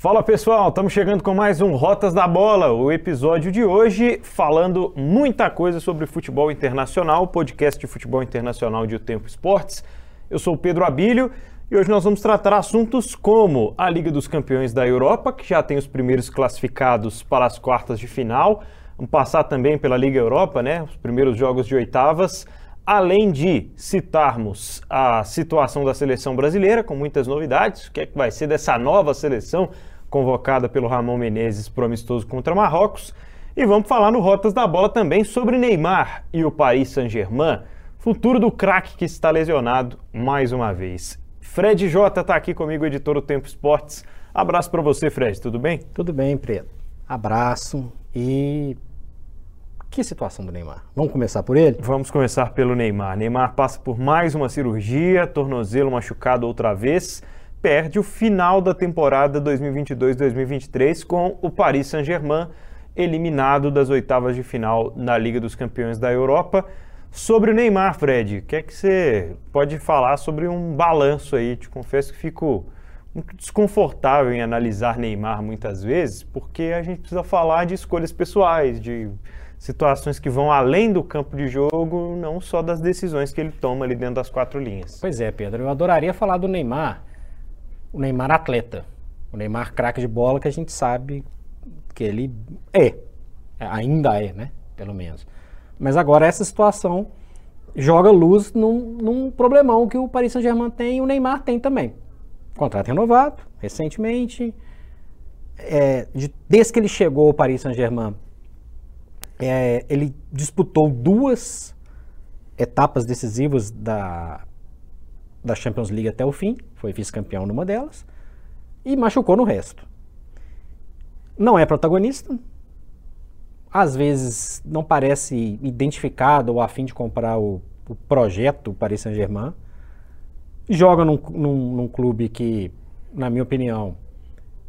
Fala pessoal, estamos chegando com mais um Rotas da Bola, o episódio de hoje falando muita coisa sobre futebol internacional, podcast de futebol internacional de O Tempo Esportes. Eu sou o Pedro Abílio e hoje nós vamos tratar assuntos como a Liga dos Campeões da Europa, que já tem os primeiros classificados para as quartas de final, vamos passar também pela Liga Europa, né, os primeiros jogos de oitavas, além de citarmos a situação da seleção brasileira, com muitas novidades, o que é que vai ser dessa nova seleção convocada pelo Ramon Menezes para o amistoso contra Marrocos. E vamos falar no Rotas da Bola também sobre Neymar e o Paris Saint-Germain, futuro do craque que está lesionado mais uma vez. Fred J está aqui comigo, editor do Tempo Esportes. Abraço para você, Fred, tudo bem? Tudo bem, Preto. Abraço e que situação do Neymar? Vamos começar por ele? Vamos começar pelo Neymar. Neymar passa por mais uma cirurgia, tornozelo machucado outra vez perde o final da temporada 2022-2023 com o Paris Saint-Germain eliminado das oitavas de final na Liga dos Campeões da Europa. Sobre o Neymar, Fred, o que é que você pode falar sobre um balanço aí? Te confesso que fico muito desconfortável em analisar Neymar muitas vezes, porque a gente precisa falar de escolhas pessoais, de situações que vão além do campo de jogo, não só das decisões que ele toma ali dentro das quatro linhas. Pois é, Pedro, eu adoraria falar do Neymar o Neymar atleta. O Neymar craque de bola que a gente sabe que ele é. é. Ainda é, né? Pelo menos. Mas agora essa situação joga luz num, num problemão que o Paris Saint-Germain tem e o Neymar tem também. Contrato renovado, recentemente. É, de, desde que ele chegou ao Paris Saint-Germain, é, ele disputou duas etapas decisivas da, da Champions League até o fim, foi vice-campeão numa delas, e machucou no resto. Não é protagonista, às vezes não parece identificado ou afim de comprar o, o projeto Paris Saint-Germain, joga num, num, num clube que, na minha opinião,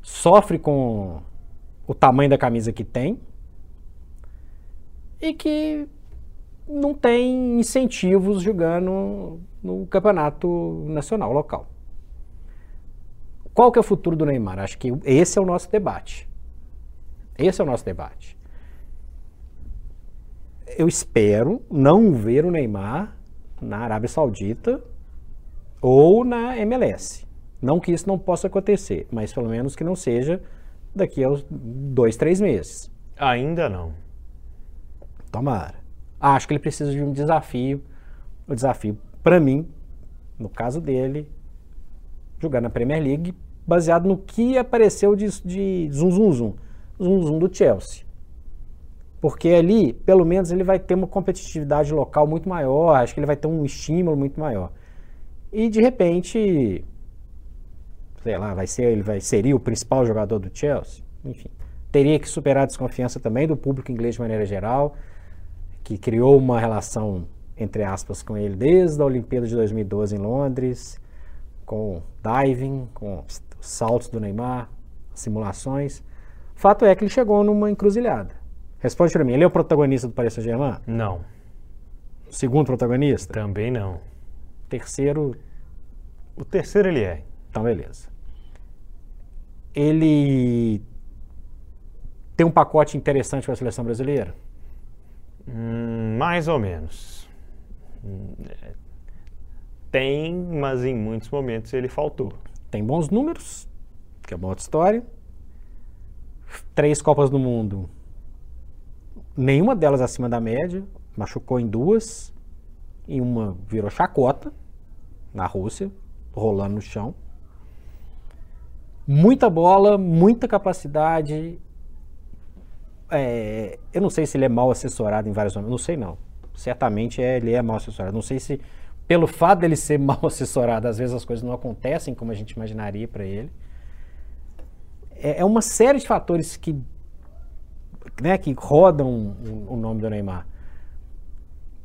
sofre com o tamanho da camisa que tem e que não tem incentivos jogando no campeonato nacional local. Qual que é o futuro do Neymar? Acho que esse é o nosso debate. Esse é o nosso debate. Eu espero não ver o Neymar na Arábia Saudita ou na MLS. Não que isso não possa acontecer, mas pelo menos que não seja daqui a dois, três meses. Ainda não. Tomara. Acho que ele precisa de um desafio. O desafio para mim, no caso dele, jogar na Premier League baseado no que apareceu de, de zum zum zum, zum zum do Chelsea. Porque ali, pelo menos, ele vai ter uma competitividade local muito maior, acho que ele vai ter um estímulo muito maior. E de repente, sei lá, vai ser, ele vai seria o principal jogador do Chelsea, enfim. Teria que superar a desconfiança também do público inglês de maneira geral, que criou uma relação entre aspas, com ele desde a Olimpíada de 2012 em Londres, com diving, com os saltos do Neymar, simulações. Fato é que ele chegou numa encruzilhada. Responde para mim, ele é o protagonista do Paris Saint-Germain? Não. Segundo protagonista? Também não. Terceiro? O terceiro ele é. Então, beleza. Ele tem um pacote interessante para a seleção brasileira? Hum, mais ou menos. Tem, mas em muitos momentos ele faltou. Tem bons números, que é uma outra história. Três Copas do Mundo, nenhuma delas acima da média, machucou em duas, e uma virou chacota na Rússia, rolando no chão. Muita bola, muita capacidade. É, eu não sei se ele é mal assessorado em vários momentos, não sei não certamente é, ele é mal assessorado. Não sei se pelo fato dele ser mal assessorado, às vezes as coisas não acontecem como a gente imaginaria para ele. É, é, uma série de fatores que, né, que rodam o, o nome do Neymar.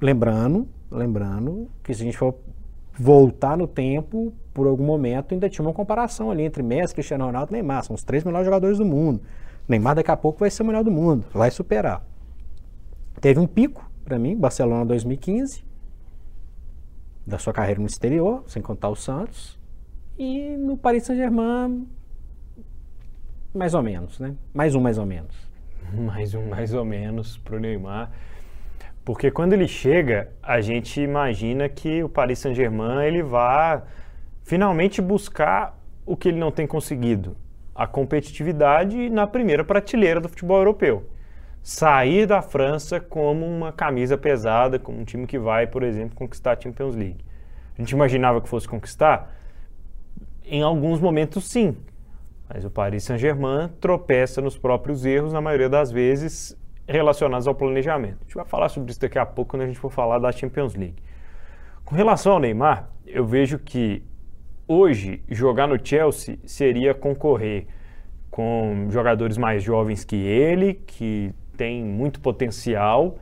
Lembrando, lembrando que se a gente for voltar no tempo, por algum momento ainda tinha uma comparação ali entre Messi, Cristiano Ronaldo e Neymar. São os três melhores jogadores do mundo. Neymar daqui a pouco vai ser o melhor do mundo, vai superar. Teve um pico, para mim, Barcelona 2015, da sua carreira no exterior, sem contar o Santos, e no Paris Saint-Germain mais ou menos, né? Mais um mais ou menos. Mais um mais ou menos para o Neymar. Porque quando ele chega, a gente imagina que o Paris Saint-Germain ele vai finalmente buscar o que ele não tem conseguido, a competitividade na primeira prateleira do futebol europeu. Sair da França como uma camisa pesada, como um time que vai, por exemplo, conquistar a Champions League. A gente imaginava que fosse conquistar? Em alguns momentos, sim. Mas o Paris Saint-Germain tropeça nos próprios erros, na maioria das vezes, relacionados ao planejamento. A gente vai falar sobre isso daqui a pouco quando a gente for falar da Champions League. Com relação ao Neymar, eu vejo que hoje jogar no Chelsea seria concorrer com jogadores mais jovens que ele, que tem muito potencial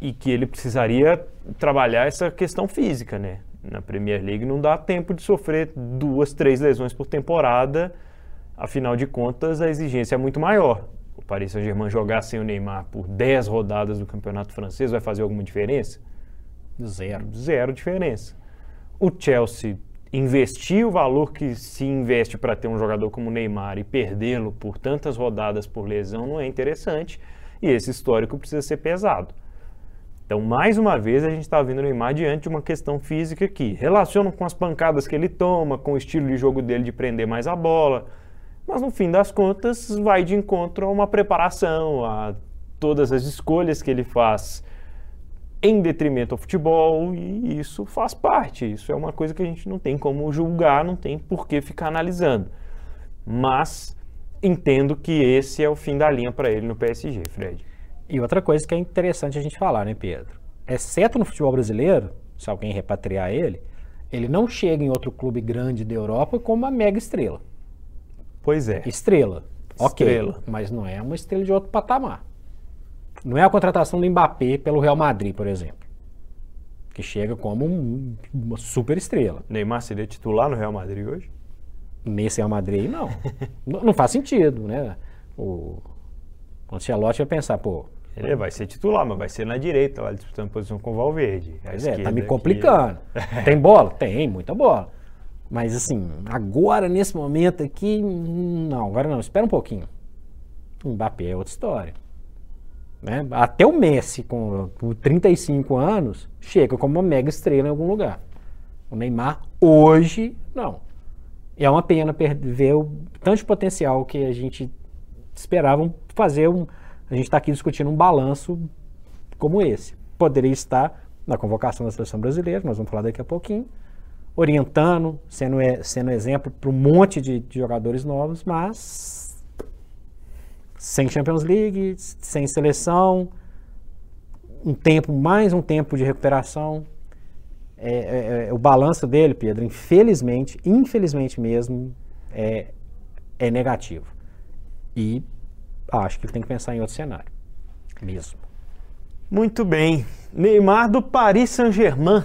e que ele precisaria trabalhar essa questão física, né? Na Premier League não dá tempo de sofrer duas, três lesões por temporada, afinal de contas a exigência é muito maior o Paris Saint-Germain jogar sem o Neymar por 10 rodadas do Campeonato Francês vai fazer alguma diferença? Zero. Zero diferença. O Chelsea investir o valor que se investe para ter um jogador como o Neymar e perdê-lo por tantas rodadas por lesão não é interessante e esse histórico precisa ser pesado. Então, mais uma vez, a gente está vendo o Neymar diante de uma questão física que relaciona com as pancadas que ele toma, com o estilo de jogo dele de prender mais a bola, mas no fim das contas vai de encontro a uma preparação, a todas as escolhas que ele faz em detrimento ao futebol e isso faz parte. Isso é uma coisa que a gente não tem como julgar, não tem por que ficar analisando. Mas entendo que esse é o fim da linha para ele no PSG, Fred. E outra coisa que é interessante a gente falar, né, Pedro? Exceto no futebol brasileiro, se alguém repatriar ele, ele não chega em outro clube grande da Europa como uma mega estrela. Pois é. Estrela. Ok. Estrela. Mas não é uma estrela de outro patamar. Não é a contratação do Mbappé pelo Real Madrid, por exemplo. Que chega como um- uma super estrela. Neymar seria titular no Real Madrid hoje? Nesse Real Madrid, não. não. não faz sentido, né? O Ancelotti vai pensar, pô, Ele vai ser titular, mas vai ser na direita, lá disputando posição com o Valverde. Pois é, tá me aqui- complicando. Tem bola? Tem, muita bola. Mas assim, agora, nesse momento aqui, não, agora não, espera um pouquinho. Mbappé é outra história. Né? Até o Messi, com, com 35 anos, chega como uma mega estrela em algum lugar. O Neymar, hoje, não. É uma pena ver o tanto de potencial que a gente esperava fazer um. A gente está aqui discutindo um balanço como esse. Poderia estar na convocação da seleção brasileira, nós vamos falar daqui a pouquinho, orientando, sendo, e- sendo exemplo para um monte de, de jogadores novos, mas sem Champions League, sem seleção, um tempo, mais um tempo de recuperação. É, é- é- o balanço dele, Pedro, infelizmente, infelizmente mesmo, é, é negativo. E acho que ele tem que pensar em outro cenário. Mesmo. Muito bem. Neymar do Paris Saint-Germain,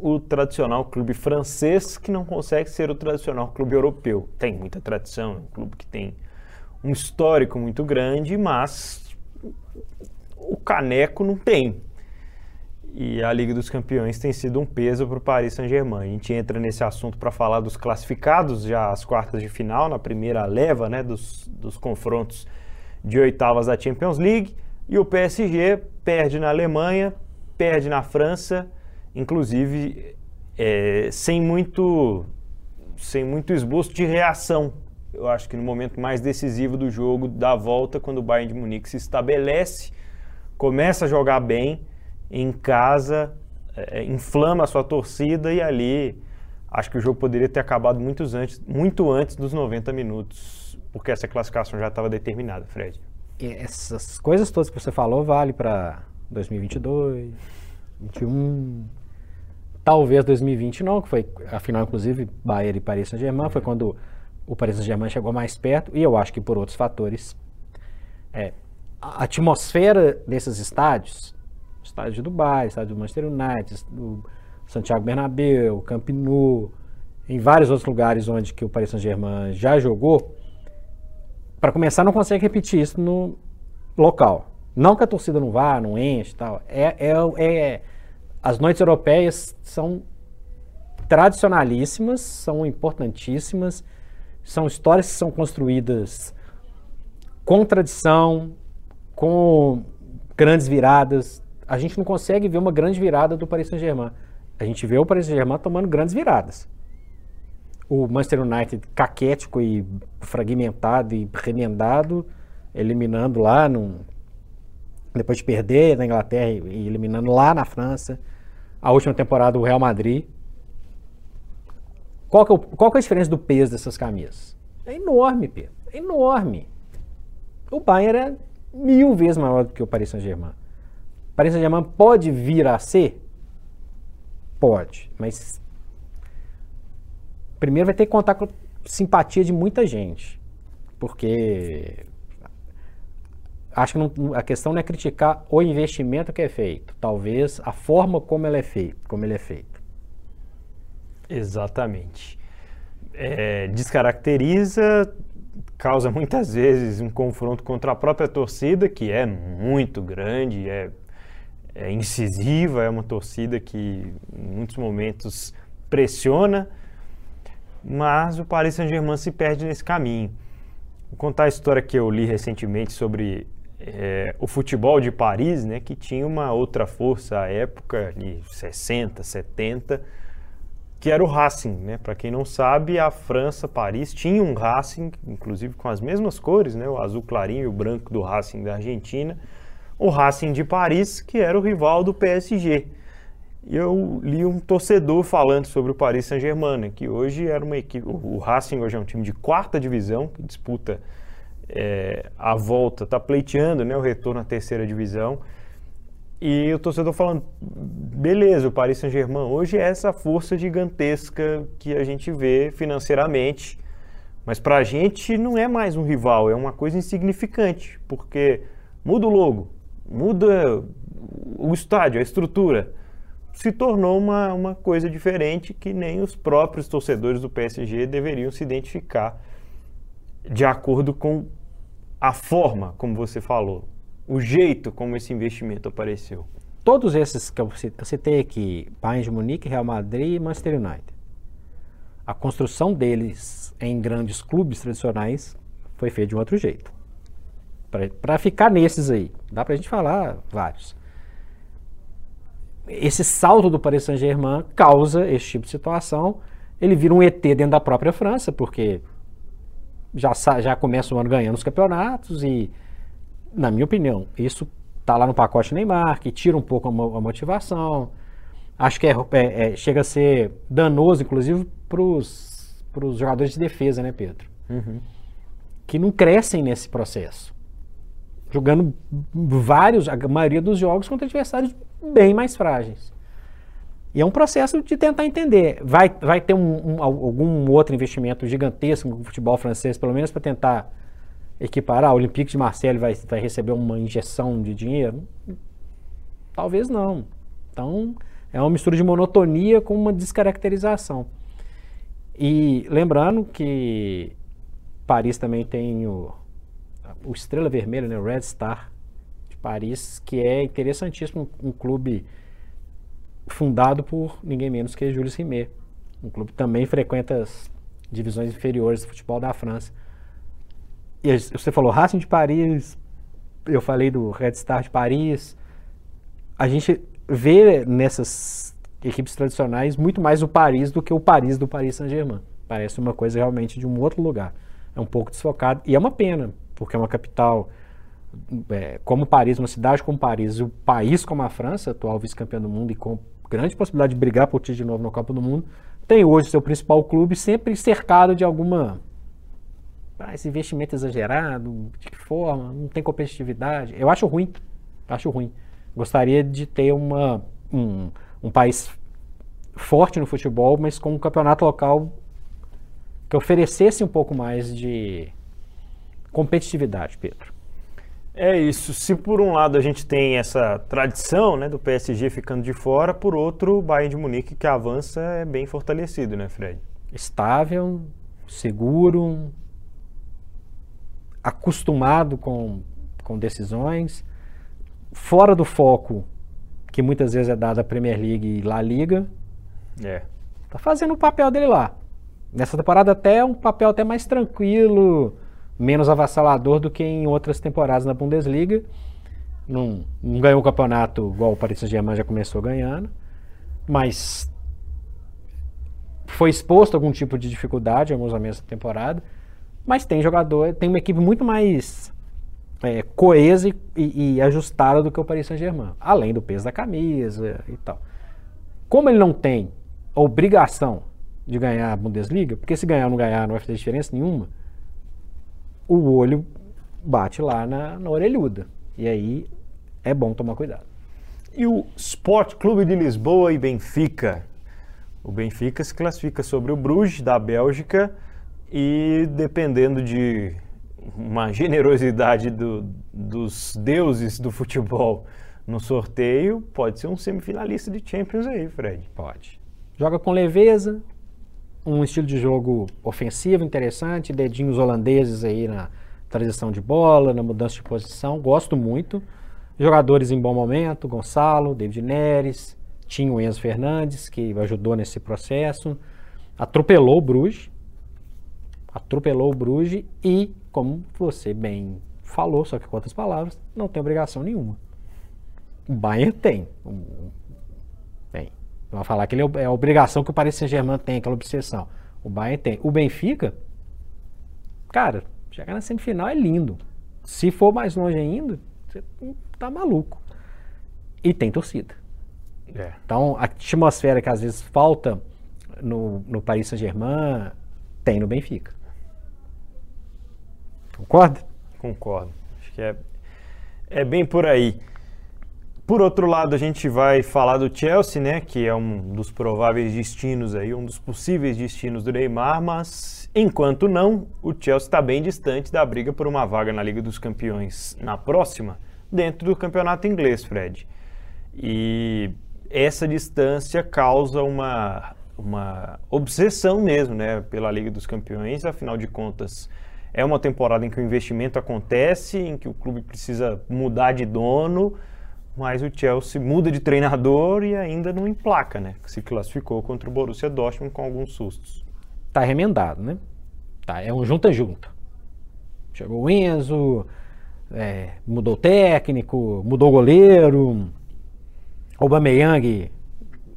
o tradicional clube francês que não consegue ser o tradicional clube europeu. Tem muita tradição, é um clube que tem um histórico muito grande, mas o caneco não tem. E a Liga dos Campeões tem sido um peso para o Paris Saint-Germain. A gente entra nesse assunto para falar dos classificados, já às quartas de final, na primeira leva né, dos, dos confrontos de oitavas da Champions League. E o PSG perde na Alemanha, perde na França, inclusive é, sem, muito, sem muito esboço de reação. Eu acho que no momento mais decisivo do jogo, da volta, quando o Bayern de Munique se estabelece, começa a jogar bem em casa, é, inflama a sua torcida e ali acho que o jogo poderia ter acabado muito antes, muito antes dos 90 minutos, porque essa classificação já estava determinada, Fred. E essas coisas todas que você falou vale para 2022, 21, talvez 2020 não, que foi a final inclusive Bayern e Paris Saint-Germain, foi quando o Paris Saint-Germain chegou mais perto e eu acho que por outros fatores. É, a atmosfera desses estádios, estádio de Dubai, estádio do Manchester United, do Santiago Bernabéu, Camp Nou, em vários outros lugares onde que o Paris Saint-Germain já jogou, para começar, não consegue repetir isso no local. Não que a torcida não vá, não enche tal. É, é, é, as noites europeias são tradicionalíssimas, são importantíssimas, São histórias que são construídas com tradição, com grandes viradas. A gente não consegue ver uma grande virada do Paris Saint-Germain. A gente vê o Paris Saint-Germain tomando grandes viradas. O Manchester United caquético e fragmentado e remendado, eliminando lá, depois de perder na Inglaterra e eliminando lá na França. A última temporada o Real Madrid. Qual que, é o, qual que é a diferença do peso dessas camisas? É enorme, Pedro. É enorme. O Bayern é mil vezes maior do que o Paris Saint-Germain. Paris Saint-Germain pode vir a ser? Pode, mas primeiro vai ter que contar com simpatia de muita gente, porque acho que não, a questão não é criticar o investimento que é feito, talvez a forma como ele é feito, como ele é feito. Exatamente. É, descaracteriza causa muitas vezes um confronto contra a própria torcida, que é muito grande, é, é incisiva, é uma torcida que em muitos momentos pressiona, mas o Paris Saint-Germain se perde nesse caminho. Vou contar a história que eu li recentemente sobre é, o futebol de Paris, né, que tinha uma outra força à época, de 60, 70, que era o Racing, né? Para quem não sabe, a França, Paris, tinha um Racing, inclusive com as mesmas cores, né? O azul clarinho e o branco do Racing da Argentina. O Racing de Paris, que era o rival do PSG. E eu li um torcedor falando sobre o Paris Saint-Germain, né? que hoje era uma equipe. O Racing hoje é um time de quarta divisão, que disputa é, a volta, está pleiteando né, o retorno à terceira divisão. E o torcedor falando, beleza, o Paris Saint-Germain hoje é essa força gigantesca que a gente vê financeiramente, mas para a gente não é mais um rival, é uma coisa insignificante, porque muda o logo, muda o estádio, a estrutura, se tornou uma, uma coisa diferente que nem os próprios torcedores do PSG deveriam se identificar de acordo com a forma como você falou o jeito como esse investimento apareceu? Todos esses que eu citei aqui, Bayern de Munique, Real Madrid e Manchester United, a construção deles em grandes clubes tradicionais foi feita de um outro jeito. Para ficar nesses aí, dá para a gente falar vários. Esse salto do Paris Saint-Germain causa esse tipo de situação. Ele vira um ET dentro da própria França, porque já, já começa o ano ganhando os campeonatos e na minha opinião, isso está lá no pacote Neymar, que tira um pouco a, motivação. Acho que é, é, é, chega a ser danoso, inclusive, para os jogadores de defesa, né, Pedro? Uhum. Que não crescem nesse processo. Jogando vários, a maioria dos jogos contra adversários bem mais frágeis. E é um processo de tentar entender. Vai, vai ter um, um, algum outro investimento gigantesco no futebol francês, pelo menos para tentar equiparar, o Olympique de Marseille vai, vai receber uma injeção de dinheiro? Talvez não. Então, é uma mistura de monotonia com uma descaracterização. E lembrando que Paris também tem o, o Estrela Vermelha, né, o Red Star de Paris, que é interessantíssimo, um, clube fundado por ninguém menos que Jules Rimet. Um clube que também frequenta as divisões inferiores do futebol da França. E você falou Racing de Paris, eu falei do Red Star de Paris. A gente vê nessas equipes tradicionais muito mais o Paris do que o Paris do Paris Saint-Germain. Parece uma coisa realmente de um outro lugar. É um pouco desfocado. E é uma pena, porque é uma capital é, como Paris, uma cidade como Paris, o país como a França, atual vice-campeão do mundo e com grande possibilidade de brigar por ti de novo na Copa do Mundo, tem hoje seu principal clube sempre cercado de alguma ah, esse investimento exagerado, de que forma, não tem competitividade. Eu acho ruim, acho ruim. Gostaria de ter uma, um, um país forte no futebol, mas com um campeonato local que oferecesse um pouco mais de competitividade, Pedro. É isso. Se por um lado a gente tem essa tradição né, do PSG ficando de fora, por outro, o Bayern de Munique que avança é bem fortalecido, né, Fred? Estável, seguro, acostumado com, com decisões, fora do foco que muitas vezes é dado à Premier League e La Liga. É. Tá fazendo o papel dele lá. Nessa temporada até é um papel até mais tranquilo, menos avassalador do que em outras temporadas na Bundesliga. Não, não ganhou o campeonato igual o Paris Saint-Germain já começou ganhando, mas foi exposto a algum tipo de dificuldade em alguns momentos da temporada. Mas tem jogador, tem uma equipe muito mais é, coesa e, e, ajustada do que o Paris Saint-Germain, além do peso da camisa e tal. Como ele não tem obrigação de ganhar a Bundesliga, porque se ganhar ou não ganhar não vai fazer diferença nenhuma, o olho bate lá na, na orelhuda. E aí é bom tomar cuidado. E o Sport Clube de Lisboa e Benfica? O Benfica se classifica sobre o Bruges da Bélgica e dependendo de uma generosidade do, dos deuses do futebol no sorteio, pode ser um semifinalista de Champions aí, Fred. Pode. Joga com leveza, um estilo de jogo ofensivo interessante, dedinhos holandeses aí na transição de bola, na mudança de posição, gosto muito. Jogadores em bom momento, Gonçalo, David Neres, tinha o Enzo Fernandes, que ajudou nesse processo, atropelou o Bruges, atropelou o Bruges e, como você bem falou, só que com outras palavras, não tem obrigação nenhuma. O Bayern tem. Tem. Vai falar que ele é, é a obrigação que o Paris Saint-Germain tem, aquela obsessão. O Bayern tem. O Benfica, cara, chegar na semifinal é lindo. Se for mais longe ainda, você tá maluco. E tem torcida. É. Então, a atmosfera que às vezes falta no, no Paris Saint-Germain, tem no Benfica. Concorda? Concordo. Acho que é, é bem por aí. Por outro lado, a gente vai falar do Chelsea, né, que é um dos prováveis destinos aí, um dos possíveis destinos do Neymar, mas enquanto não, o Chelsea está bem distante da briga por uma vaga na Liga dos Campeões na próxima, dentro do campeonato inglês, Fred. E essa distância causa uma, uma obsessão mesmo, né, pela Liga dos Campeões, afinal de contas, é uma temporada em que o investimento acontece, em que o clube precisa mudar de dono, mas o Chelsea muda de treinador e ainda não emplaca, né? Se classificou contra o Borussia Dortmund com alguns sustos. Tá remendado, né? Tá, é um junta-junta. Chegou o Enzo, é, mudou o técnico, mudou o goleiro, o Aubameyang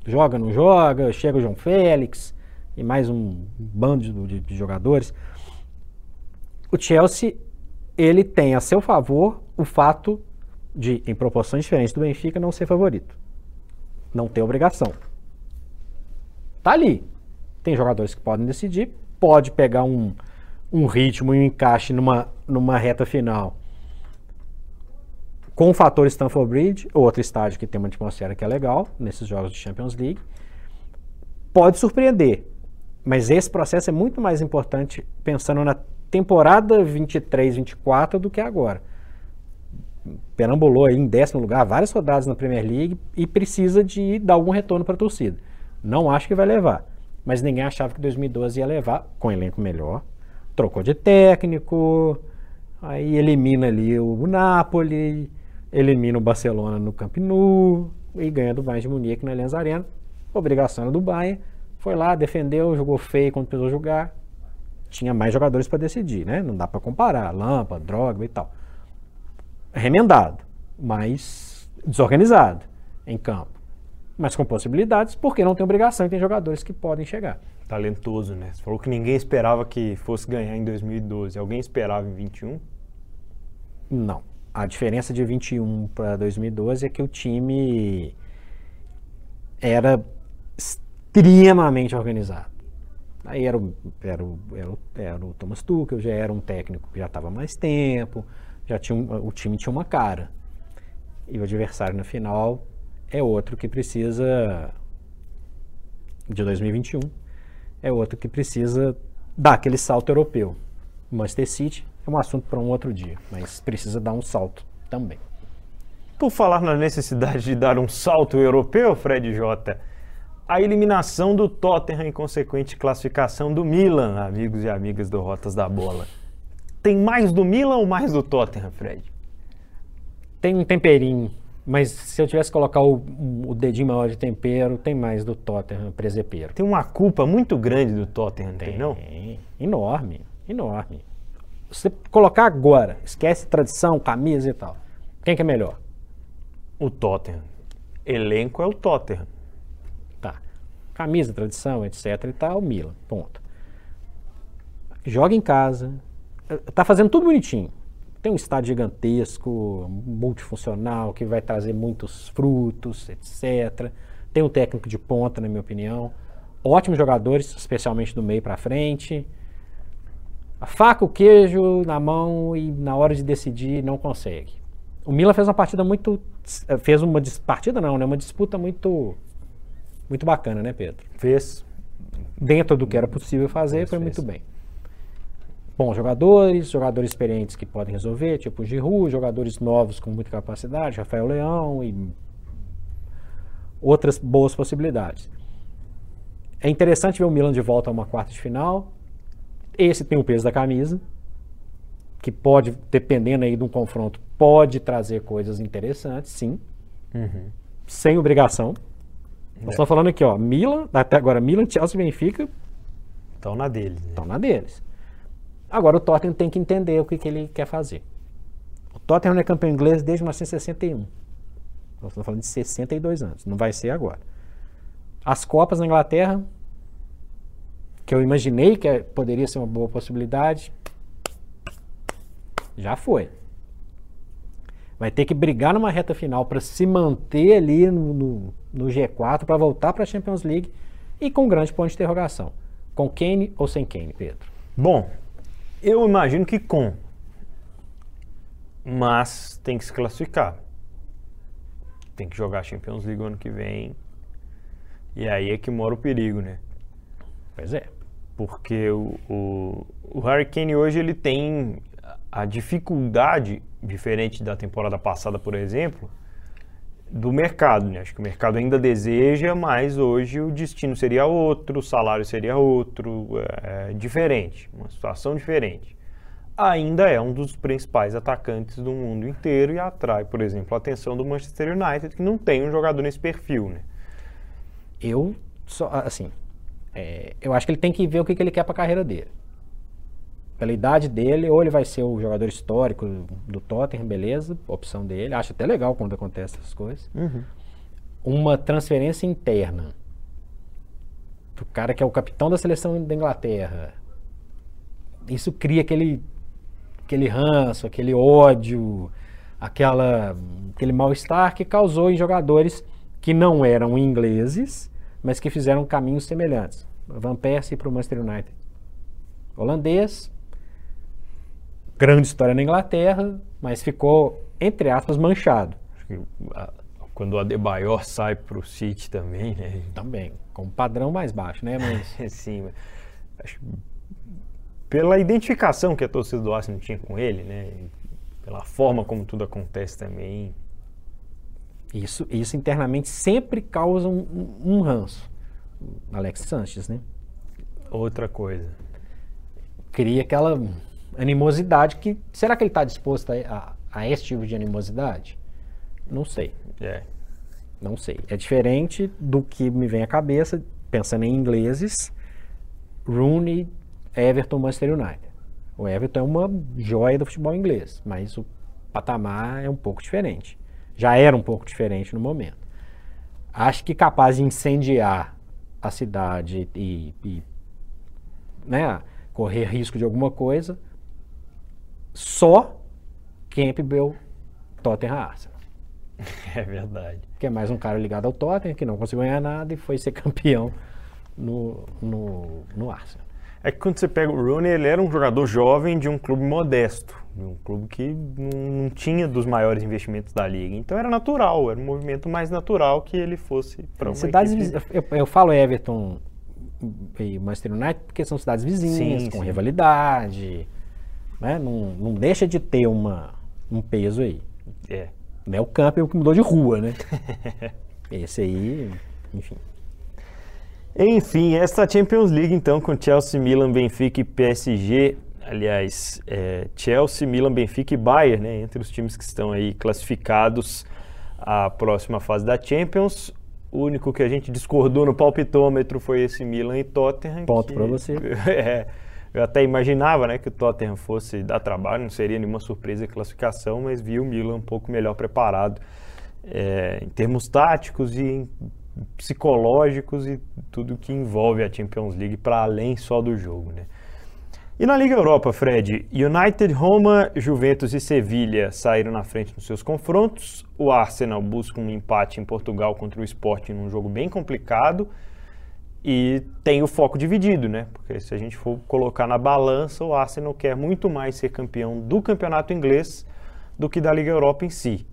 joga, não joga, chega o João Félix e mais um bando de, de jogadores. O Chelsea, ele tem a seu favor o fato de, em proporções diferentes do Benfica, não ser favorito. Não tem obrigação. Tá ali. Tem jogadores que podem decidir, pode pegar um, um ritmo e um encaixe numa, numa reta final com o fator Stanford Bridge, outro estádio que tem uma atmosfera que é legal nesses jogos de Champions League. Pode surpreender, mas esse processo é muito mais importante pensando na temporada 23-24 do que agora perambulou aí em décimo lugar, várias rodadas na Premier League e precisa de dar algum retorno para a torcida. Não acho que vai levar, mas ninguém achava que 2012 ia levar com elenco melhor. Trocou de técnico, aí elimina ali o Napoli, elimina o Barcelona no Camp Nou e ganha do Bayern de Munique na Allianz Arena. Obrigação do Bayern, foi lá, defendeu, jogou feio quando precisou jogar. Tinha mais jogadores para decidir, né? Não dá para comparar, Lampa, Droga e tal remendado, mas desorganizado em campo. Mas com possibilidades, porque não tem obrigação e tem jogadores que podem chegar. Talentoso, né? Você falou que ninguém esperava que fosse ganhar em 2012. Alguém esperava em 21? Não. A diferença de 21 para 2012 é que o time era extremamente organizado. Aí era o, era o, era o, era o Thomas Tuchel, já era um técnico que já estava mais tempo, já tinha um, o time tinha uma cara. E o adversário na final é outro que precisa de 2021 é outro que precisa dar aquele salto europeu. Manchester City é um assunto para um outro dia, mas precisa dar um salto também. Por falar na necessidade de dar um salto europeu, Fred Jota, a eliminação do Tottenham e consequente classificação do Milan, amigos e amigas do Rotas da Bola. Tem mais do Milan ou mais do Tottenham, Fred? Tem um temperinho Mas se eu tivesse que colocar o, o dedinho maior de tempero, tem mais do Tottenham presepeiro. Tem uma culpa muito grande do Tottenham, tem, não? Tem. Enorme, enorme. Se colocar agora, esquece tradição, camisa e tal. Quem que é melhor? O Tottenham. Elenco é o Tottenham. Tá. Camisa, tradição, etc e tal, Milan. Ponto. Joga em casa. Tá fazendo tudo bonitinho. Tem um estádio gigantesco, multifuncional, que vai trazer muitos frutos, etc. Tem um técnico de ponta, na minha opinião. Ótimos jogadores, especialmente do meio para frente. A faca, o queijo na mão e na hora de decidir não consegue. O Milan fez uma partida muito. Fez uma partida, não, né? Uma disputa muito. Muito bacana, né, Pedro? Fez. Dentro do que era possível fazer, foi fez. muito bem. Bons jogadores, jogadores experientes que podem resolver, tipo Giroud, jogadores novos com muita capacidade, Rafael Leão e outras boas possibilidades. É interessante ver o Milan de volta a uma quarta de final. Esse tem o peso da camisa, que pode, dependendo aí de um confronto, pode trazer coisas interessantes, sim, sem obrigação. Nós estamos falando aqui, ó, Milan, até agora Milan, Chelsea e Benfica Estão na deles. Né? estão na deles. Agora o Tottenham tem que entender o que, que ele quer fazer. O Tottenham não é campeão inglês desde 1961. Nós estamos falando de 62 anos. Não vai ser agora. As Copas na Inglaterra, que eu imaginei que é- poderia ser uma boa possibilidade, já foi. Vai ter que brigar numa reta final para se manter ali no, no- no G4, para voltar para a Champions League e com um grande ponto de interrogação. Com Kane ou sem Kane, Pedro? Bom, eu imagino que com. Mas tem que se classificar. Tem que jogar a Champions League ano que vem. E aí é que mora o perigo, né? Pois é. Porque o, o, o Harry Kane hoje ele tem a dificuldade, diferente da temporada passada, por exemplo, do mercado. Né? Acho que o mercado ainda deseja, mas hoje o destino seria outro, o salário seria outro, é, diferente, uma situação diferente. Ainda é um dos principais atacantes do mundo inteiro e atrai, por exemplo, a atenção do Manchester United, que não tem um jogador nesse perfil. Né? Eu, só, assim, é, eu acho que ele tem que ver o que, que ele quer para a carreira dele. Pela idade dele, ou ele vai ser o jogador histórico do Tottenham, beleza, opção dele. Acho até legal quando acontece essas coisas. Uma transferência interna do cara que é o capitão da seleção da Inglaterra. Isso cria aquele, aquele ranço, aquele ódio, aquela, aquele mal-estar que causou em jogadores que não eram ingleses, mas que fizeram caminhos semelhantes. Van Persie para o Manchester United. Holandês, grande história na Inglaterra, mas ficou, entre aspas, manchado. Acho que a- quando o Adebayor sai para o City também, né? Também, com um padrão mais baixo, né? Mas Sim, acho pela identificação que a torcida do Arsenal tinha com ele, né? Pela forma como tudo acontece também. isso, isso internamente sempre causa um, um- um ranço. Alex Sanches, né? Outra coisa. Cria aquela animosidade que. Será que ele está disposto a, a, a esse tipo de animosidade? Não sei. É. Não sei. É diferente do que me vem à cabeça, pensando em ingleses, Rooney, Everton, Manchester United. O Everton é uma joia do futebol inglês, mas o patamar é um pouco diferente. Já era um pouco diferente no momento. Acho que capaz de incendiar a cidade e, e, né, correr risco de alguma coisa, só Campbell, Tottenham Arsenal É verdade. que é mais um cara ligado ao Tottenham, que não conseguiu ganhar nada e foi ser campeão no, no, no Arsenal. É que quando você pega o Rooney, ele era um jogador jovem de um clube modesto, de um clube que não, tinha dos maiores investimentos da liga. Então era natural, era um movimento mais natural que ele fosse para uma Cidades, equipe. eu, eu falo Everton e Manchester United porque são cidades vizinhas, Sim, com sim. rivalidade, né? não, não deixa de ter uma, um peso aí. É. Não é o que mudou de rua, né? Esse aí, enfim. Enfim, esta Champions League então com Chelsea, Milan, Benfica e PSG. Aliás, é, Chelsea, Milan, Benfica e Bayern, né, entre os times que estão aí classificados a próxima fase da Champions. O único que a gente discordou no palpitômetro foi esse Milan e Tottenham. Ponto que- pra você. É, eu até imaginava né, que o Tottenham fosse dar trabalho, não seria nenhuma surpresa a classificação, mas vi o Milan um pouco melhor preparado é, em termos táticos e em- psicológicos e tudo que envolve a Champions League para além só do jogo. Né? E na Liga Europa, Fred, United, Roma, Juventus e Sevilha saíram na frente nos seus confrontos. O Arsenal busca um empate em Portugal contra o Sporting num jogo bem complicado. E tem o foco dividido, né? Porque se a gente for colocar na balança, o Arsenal quer muito mais ser campeão do campeonato inglês do que da Liga Europa em si.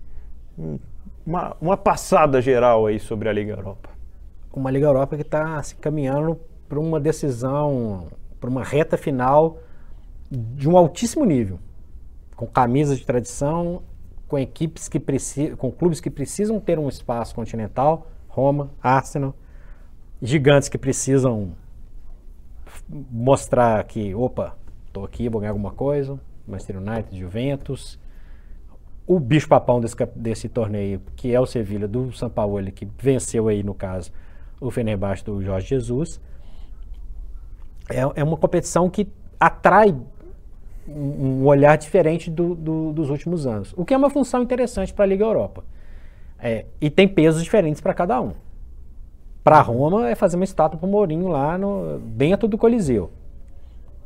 Uma, uma passada geral aí sobre a Liga Europa. Uma Liga Europa que está se caminhando para uma decisão, para uma reta final de um altíssimo nível, com camisas de tradição, com equipes que precisam, com clubes que precisam ter um espaço continental, Roma, Arsenal, gigantes que precisam mostrar que, opa, estou aqui, vou ganhar alguma coisa, Manchester United, Juventus, o bicho papão desse, desse torneio, que é o Sevilha do São Paulo, que venceu aí, no caso, o Fenerbahçe do Jorge Jesus. É, é uma competição que atrai um, um olhar diferente do- do- dos últimos anos, o que é uma função interessante para a Liga Europa. É, e tem pesos diferentes para cada um. Para Roma é fazer uma estátua para o Mourinho lá no, dentro do Coliseu.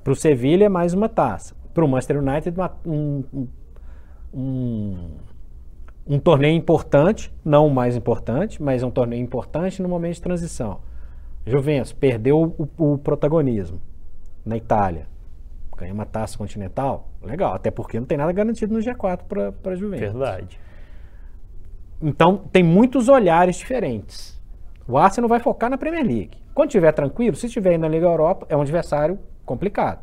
Para o Sevilha é mais uma taça. Para o Manchester United uma- um, um- um, torneio importante, não o mais importante, mas um torneio importante no momento de transição. Juventus perdeu o, o protagonismo na Itália. Ganha uma taça continental, legal, até porque não tem nada garantido no G4 para a Juventus. Verdade. Então, tem muitos olhares diferentes. O Arsenal vai focar na Premier League. Quando estiver tranquilo, se estiver na Liga Europa, é um adversário complicado.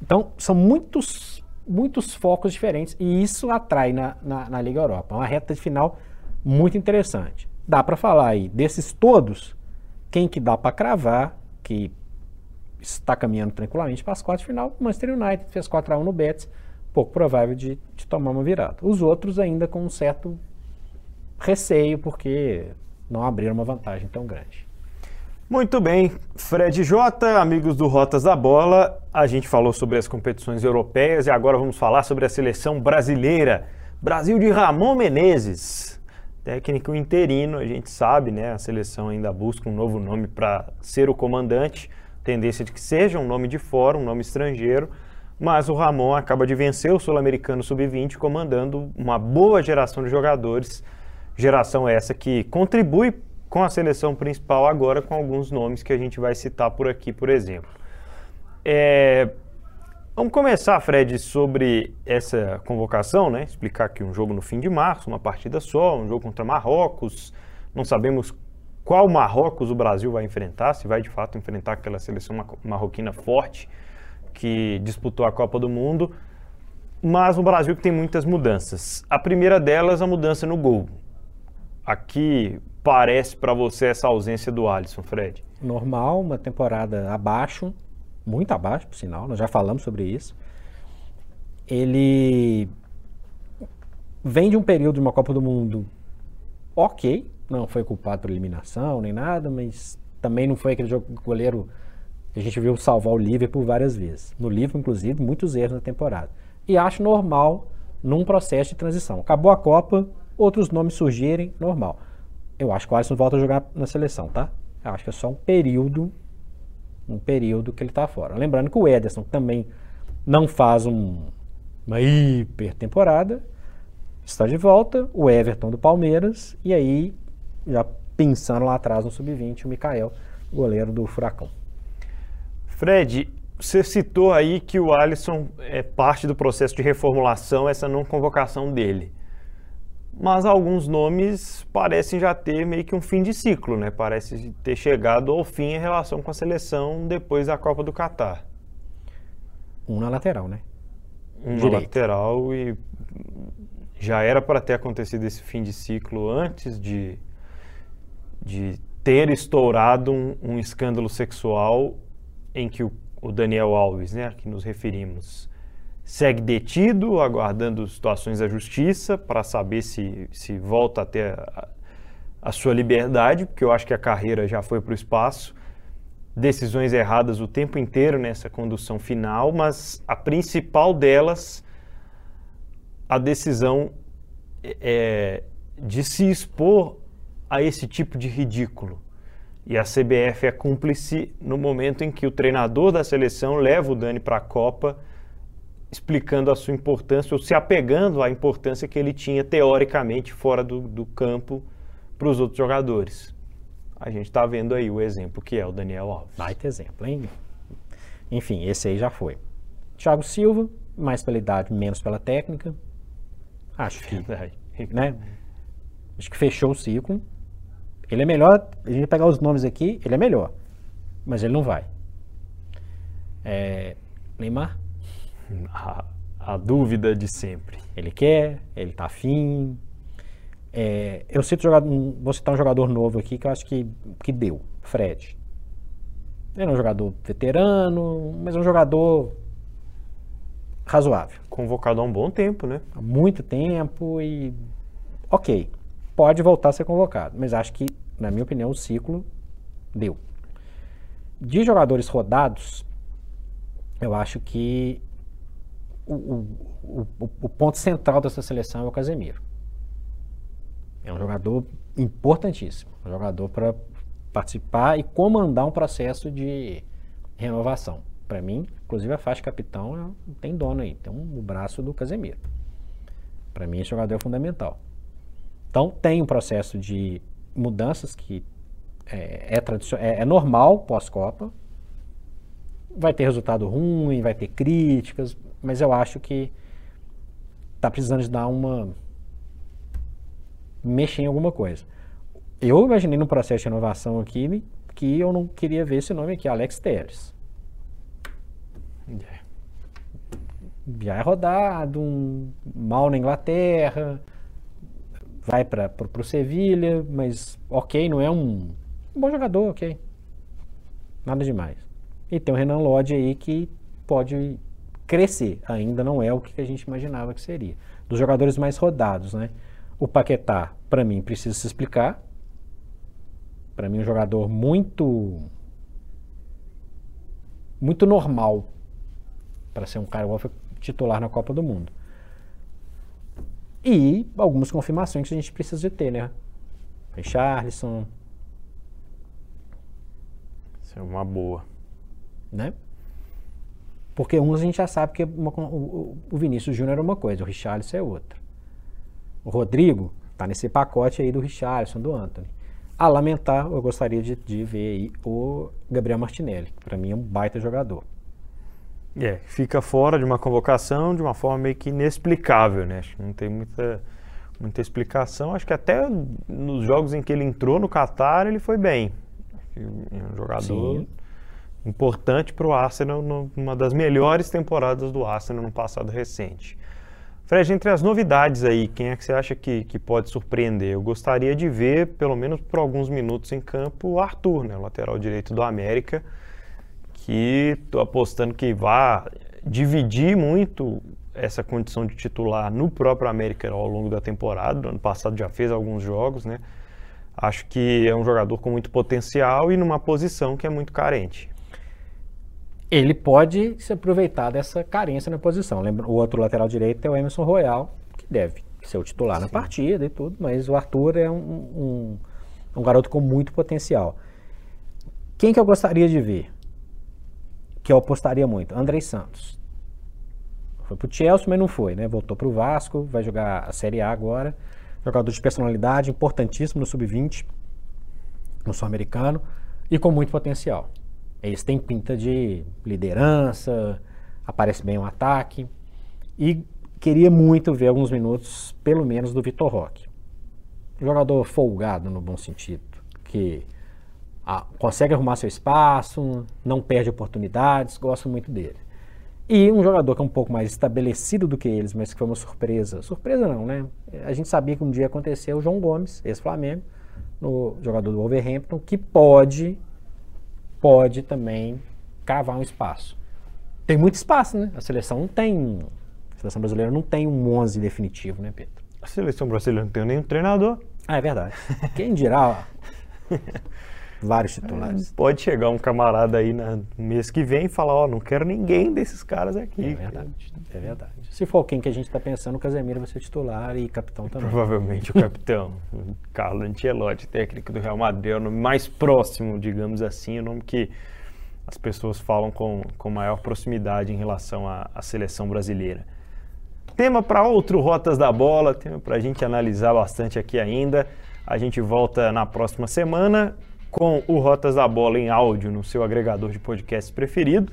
Então, são muitos, muitos focos diferentes e isso atrai na, na, na Liga Europa. É uma reta de final muito interessante. Dá para falar aí desses todos, quem que dá para cravar que está caminhando tranquilamente para as quartas de final, Manchester United fez 4 a 1 no Betis, pouco provável de, de tomar uma virada. Os outros ainda com um certo receio, porque não abriram uma vantagem tão grande. Muito bem, Fred J, amigos do Rotas da Bola, a gente falou sobre as competições europeias e agora vamos falar sobre a seleção brasileira. Brasil de Ramon Menezes, técnico interino, a gente sabe, né? A seleção ainda busca um novo nome para ser o comandante, tendência de que seja um nome de fora, um nome estrangeiro, mas o Ramon acaba de vencer o Sul-Americano Sub-20 comandando uma boa geração de jogadores, geração essa que contribui com a seleção principal agora com alguns nomes que a gente vai citar por aqui, por exemplo. É, Vamos começar, Fred, sobre essa convocação, né? Explicar que um jogo no fim de março, uma partida só, um jogo contra Marrocos. Não sabemos qual Marrocos o Brasil vai enfrentar, se vai de fato enfrentar aquela seleção ma- marroquina forte que disputou a Copa do Mundo. Mas o Brasil que tem muitas mudanças. A primeira delas, a mudança no gol. Aqui parece para você essa ausência do Alisson, Fred? Normal, uma temporada abaixo, muito abaixo, por sinal, nós já falamos sobre isso. Ele vem de um período de uma Copa do Mundo ok, não foi culpado por eliminação nem nada, mas também não foi aquele jogo que goleiro que a gente viu salvar o Liverpool várias vezes. No Liverpool, inclusive, muitos erros na temporada. E acho normal num processo de transição. Acabou a Copa, outros nomes surgirem, normal. Eu acho que o Alisson volta a jogar na seleção, tá? Eu acho que é só um período, um período que ele tá fora. Lembrando que o Ederson também não faz um- uma hiper temporada, está de volta, o Everton do Palmeiras, e aí, já pensando lá atrás no Sub-20, o Mikael, goleiro do Furacão. Fred, você citou aí que o Alisson é parte do processo de reformulação, essa não convocação dele. Mas alguns nomes parecem já ter meio que um fim de ciclo, né? Parece ter chegado ao fim em relação com a seleção depois da Copa do Catar. Um na lateral, né? Um na lateral e já era para ter acontecido esse fim de ciclo antes de, de ter estourado um, um escândalo sexual em que o, o Daniel Alves, né, a que nos referimos, segue detido, aguardando situações da justiça para saber se, se volta a ter a, a sua liberdade, porque eu acho que a carreira já foi para o espaço. Decisões erradas o tempo inteiro nessa condução final, mas a principal delas, a decisão é, de se expor a esse tipo de ridículo. E a CBF é cúmplice no momento em que o treinador da seleção leva o Dani para a Copa, explicando a sua importância, ou se apegando à importância que ele tinha teoricamente fora do, do campo para os outros jogadores. A gente está vendo aí o exemplo que é o Daniel Alves. Baita exemplo, hein? Enfim, esse aí já foi. Thiago Silva, mais pela idade, menos pela técnica. Acho que, né? Acho que fechou o ciclo. Ele é melhor, a gente pegar os nomes aqui, ele é melhor. Mas ele não vai. É, Neymar? A, a dúvida de sempre. Ele quer, ele tá afim, é, eu cito jogador, vou citar um jogador novo aqui que eu acho que, que deu, Fred. Ele é um jogador veterano, mas é um jogador razoável. Convocado há um bom tempo, né? Há muito tempo e. Ok, pode voltar a ser convocado, mas acho que, na minha opinião, o ciclo deu. De jogadores rodados, eu acho que o, o, o, ponto central dessa seleção é o Casemiro. É um jogador importantíssimo, um jogador para participar e comandar um processo de renovação. Para mim, inclusive a faixa capitão tem dono aí, tem um, o braço do Casemiro. Para mim, esse jogador é fundamental. Então, tem um processo de mudanças que é, é, é, é normal pós-Copa. Vai ter resultado ruim, vai ter críticas, mas eu acho que está precisando de dar uma mexer em alguma coisa. Eu imaginei no processo de renovação aqui que eu não queria ver esse nome aqui, Alex. Yeah. Já é rodado, um, mal na Inglaterra, vai para o Sevilha, mas ok, não é um, um, bom jogador, ok. Nada demais. E tem o Renan Lodge aí que pode crescer, ainda não é o que a gente imaginava que seria. Dos jogadores mais rodados, né? O Paquetá, para mim, precisa se explicar. Para mim, um jogador muito. muito normal para ser um cara igual titular na Copa do Mundo. E algumas confirmações que a gente precisa de ter, né? Richarlison. Isso é uma boa. Né? Porque uns a gente já sabe que uma, o, o Vinícius Júnior é uma coisa, o Richarlison é outra. O Rodrigo está nesse pacote aí do Richardson, do Anthony. A lamentar, eu gostaria de, de ver aí o Gabriel Martinelli, que para mim é um baita jogador. É, fica fora de uma convocação de uma forma meio que inexplicável, né? Acho que não tem muita, muita explicação. Acho que até nos jogos em que ele entrou no Qatar, ele foi bem. É um jogador Sim. Importante para o Arsenal, numa das melhores temporadas do Arsenal no passado recente. Fred, entre as novidades aí, quem é que você acha que, que pode surpreender? Eu gostaria de ver, pelo menos por alguns minutos em campo, o Arthur, né, lateral direito do América, que estou apostando que vai dividir muito essa condição de titular no próprio América ao longo da temporada. No ano passado já fez alguns jogos, né? Acho que é um jogador com muito potencial e numa posição que é muito carente ele pode se aproveitar dessa carência na posição. Lembra, o outro lateral direito é o Emerson Royal, que deve ser o titular Sim. na partida e tudo, mas o Arthur é um, um, um, garoto com muito potencial. Quem que eu gostaria de ver? Que eu apostaria muito? Andrei Santos. Foi pro Chelsea, mas não foi, né? Voltou pro Vasco, vai jogar a Série A agora. Jogador de personalidade, importantíssimo no Sub-20, no Sul-Americano, e com muito potencial. Eles têm pinta de liderança, aparece bem o um ataque. E queria muito ver alguns minutos, pelo menos, do Vitor Roque. Jogador folgado no bom sentido, que ah, consegue arrumar seu espaço, não perde oportunidades, gosto muito dele. E um jogador que é um pouco mais estabelecido do que eles, mas que foi uma surpresa. Surpresa não, né? A gente sabia que um dia ia acontecer o João Gomes, ex-Flamengo, no jogador do Wolverhampton, que pode pode também cavar um espaço. Tem muito espaço, né? A seleção não tem. A seleção brasileira não tem um 11 definitivo, né, Pedro? A seleção brasileira não tem nenhum treinador. Ah, é verdade. Quem dirá vários titulares. Pode chegar um camarada aí no mês que vem e falar, ó, não quero ninguém desses caras aqui. É verdade, é verdade. Se for quem que a gente está pensando, o Casemiro vai ser titular e capitão também. Provavelmente o capitão, o Carlo Ancelotti, técnico do Real Madrid, é o nome mais próximo, digamos assim, o nome que as pessoas falam com, com maior proximidade em relação à, à seleção brasileira. Tema para outro Rotas da Bola, tema para a gente analisar bastante aqui ainda. A gente volta na próxima semana com o Rotas da Bola em áudio no seu agregador de podcast preferido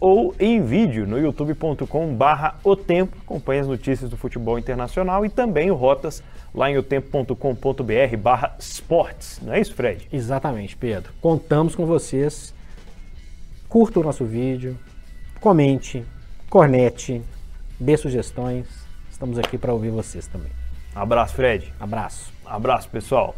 ou em vídeo no youtube.com barra o tempo. Acompanhe as notícias do futebol internacional e também o Rotas lá em otempo.com.br barra esportes. Não é isso, Fred? Exatamente, Pedro. Contamos com vocês. Curta o nosso vídeo, comente, cornete, dê sugestões. Estamos aqui para ouvir vocês também. Abraço, Fred. Abraço. Abraço, pessoal.